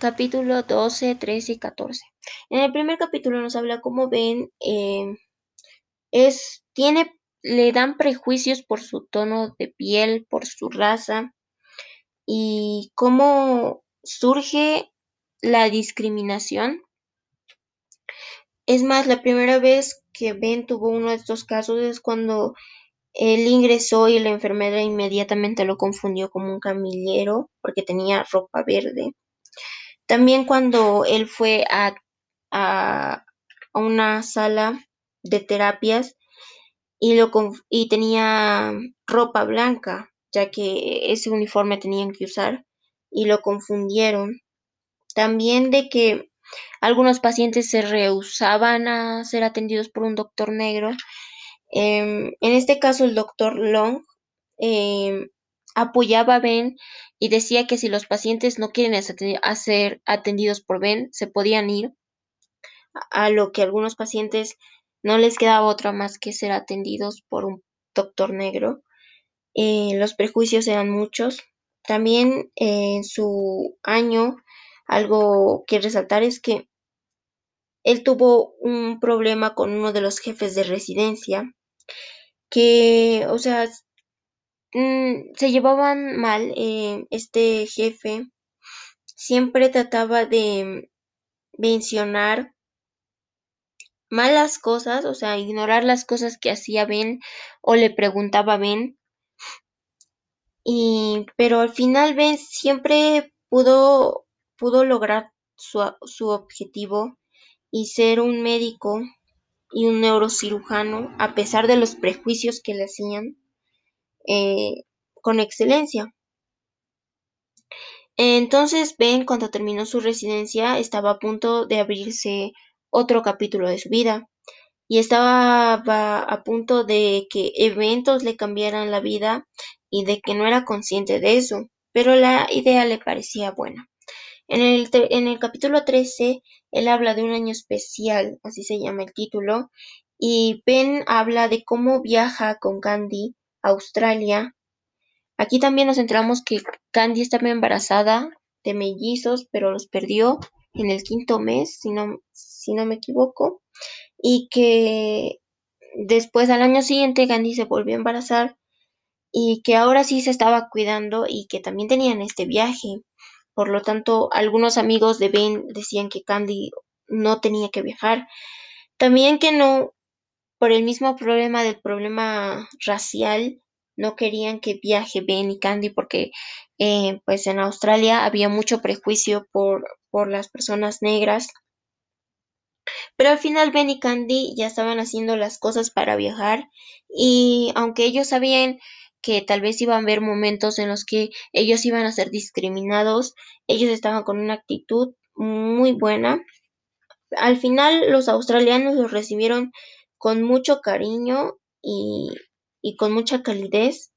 capítulo 12, 13 y 14. En el primer capítulo nos habla cómo Ben eh, es, tiene, le dan prejuicios por su tono de piel, por su raza y cómo surge la discriminación. Es más, la primera vez que Ben tuvo uno de estos casos es cuando él ingresó y la enfermera inmediatamente lo confundió como un camillero porque tenía ropa verde. También cuando él fue a, a, una sala de terapias y, lo, y tenía ropa blanca, ya que ese uniforme tenían que usar y lo confundieron. También de que algunos pacientes se rehusaban a ser atendidos por un doctor negro Em, en este caso, el doctor Long em, apoyaba a Ben y decía que si los pacientes no quieren ser atendidos por Ben, se podían ir, a lo que algunos pacientes no les quedaba otra más que ser atendidos por un doctor negro. Eh, los prejuicios eran muchos. También en su año, algo que resaltar es que él tuvo un problema con uno de los jefes de residencia que, o sea, mm, se llevaban mal. Eh, este jefe siempre trataba de mencionar malas cosas, o sea, ignorar las cosas que hacía Ben o le preguntaba Ben. Y, pero al final Ben siempre pudo, pudo lograr su, su objetivo y ser un médico y un neurocirujano, a pesar de los prejuicios que le hacían, eh, con excelencia. Entonces Ben, cuando terminó su residencia, estaba a punto de abrirse otro capítulo de su vida y estaba a punto de que eventos le cambiaran la vida y de que no era consciente de eso, pero la idea le parecía buena. En el, en el capítulo 13, él habla de un año especial, así se llama el título, y Ben habla de cómo viaja con Candy a Australia. Aquí también nos enteramos que Candy estaba embarazada de mellizos, pero los perdió en el quinto mes, si no, si no me equivoco, y que después al año siguiente Candy se volvió a embarazar y que ahora sí se estaba cuidando y que también tenían este viaje. Por lo tanto, algunos amigos de Ben decían que Candy no tenía que viajar. También que no, por el mismo problema del problema racial, no querían que viaje Ben y Candy porque eh, pues en Australia había mucho prejuicio por, por las personas negras. Pero al final Ben y Candy ya estaban haciendo las cosas para viajar y aunque ellos sabían que tal vez iban a haber momentos en los que ellos iban a ser discriminados, ellos estaban con una actitud muy buena. Al final los australianos los recibieron con mucho cariño y, con mucha calidez.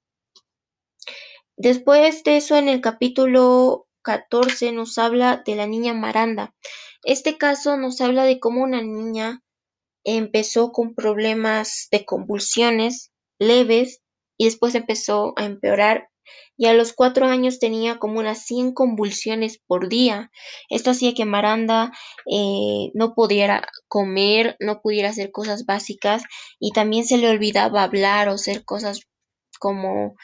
Después de eso, en el capítulo 14 nos habla de la niña Maranda. Este caso nos habla de cómo una niña empezó con problemas de convulsiones leves y después empezó a empeorar y a los cuatro años tenía como unas 100 convulsiones por día. Esto hacía que Maranda eh, no pudiera comer, no pudiera hacer cosas básicas y también se le olvidaba hablar o hacer cosas como,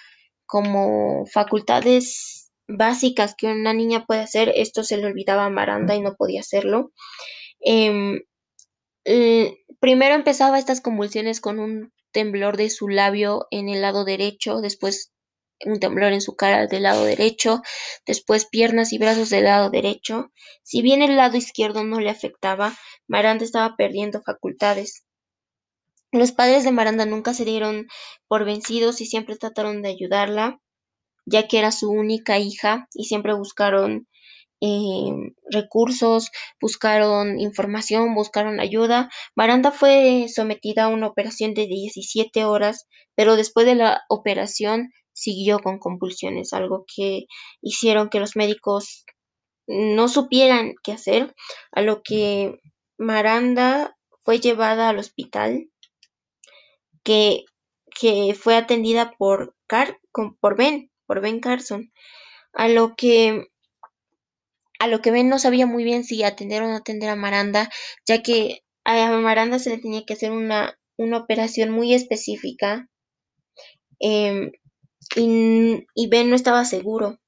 como facultades básicas que una niña puede hacer. Esto se le olvidaba a Maranda y no podía hacerlo. Em, primero empezaba estas convulsiones con un temblor de su labio en el lado derecho, después un temblor en su cara del lado derecho, después piernas y brazos del lado derecho. Si bien el lado izquierdo no le afectaba, Maranda estaba perdiendo facultades. Los padres de Maranda nunca se dieron por vencidos y siempre trataron de ayudarla, ya que era su única hija y siempre buscaron eh, recursos, buscaron información, buscaron ayuda. Maranda fue sometida a una operación de 17 horas, pero después de la operación siguió con convulsiones, algo que hicieron que los médicos no supieran qué hacer, a lo que Maranda fue llevada al hospital, que, que fue atendida por, Car por Ben, por Ben Carson, a lo que a lo que Ben no sabía muy bien si atender o no atender a Maranda, ya que a Maranda se le tenía que hacer una, una operación muy específica em, y, Ben no estaba seguro.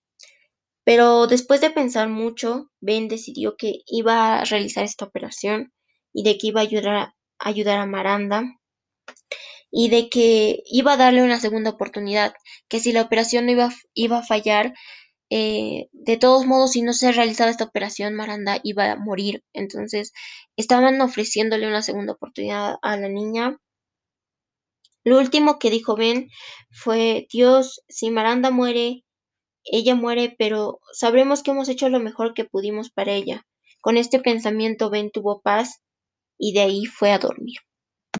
Pero después de pensar mucho, Ben decidió que iba a realizar esta operación y de que iba a ayudar a, ayudar a Maranda y de que iba a darle una segunda oportunidad, que si la operación no iba, iba a fallar, eh, de todos modos, si no se realizaba esta operación, Maranda iba a morir. Entonces, estaban ofreciéndole una segunda oportunidad a la niña. Lo último que dijo Ben fue, Dios, si Maranda muere, ella muere, pero sabremos que hemos hecho lo mejor que pudimos para ella. Con este pensamiento Ben tuvo paz y de ahí fue a dormir.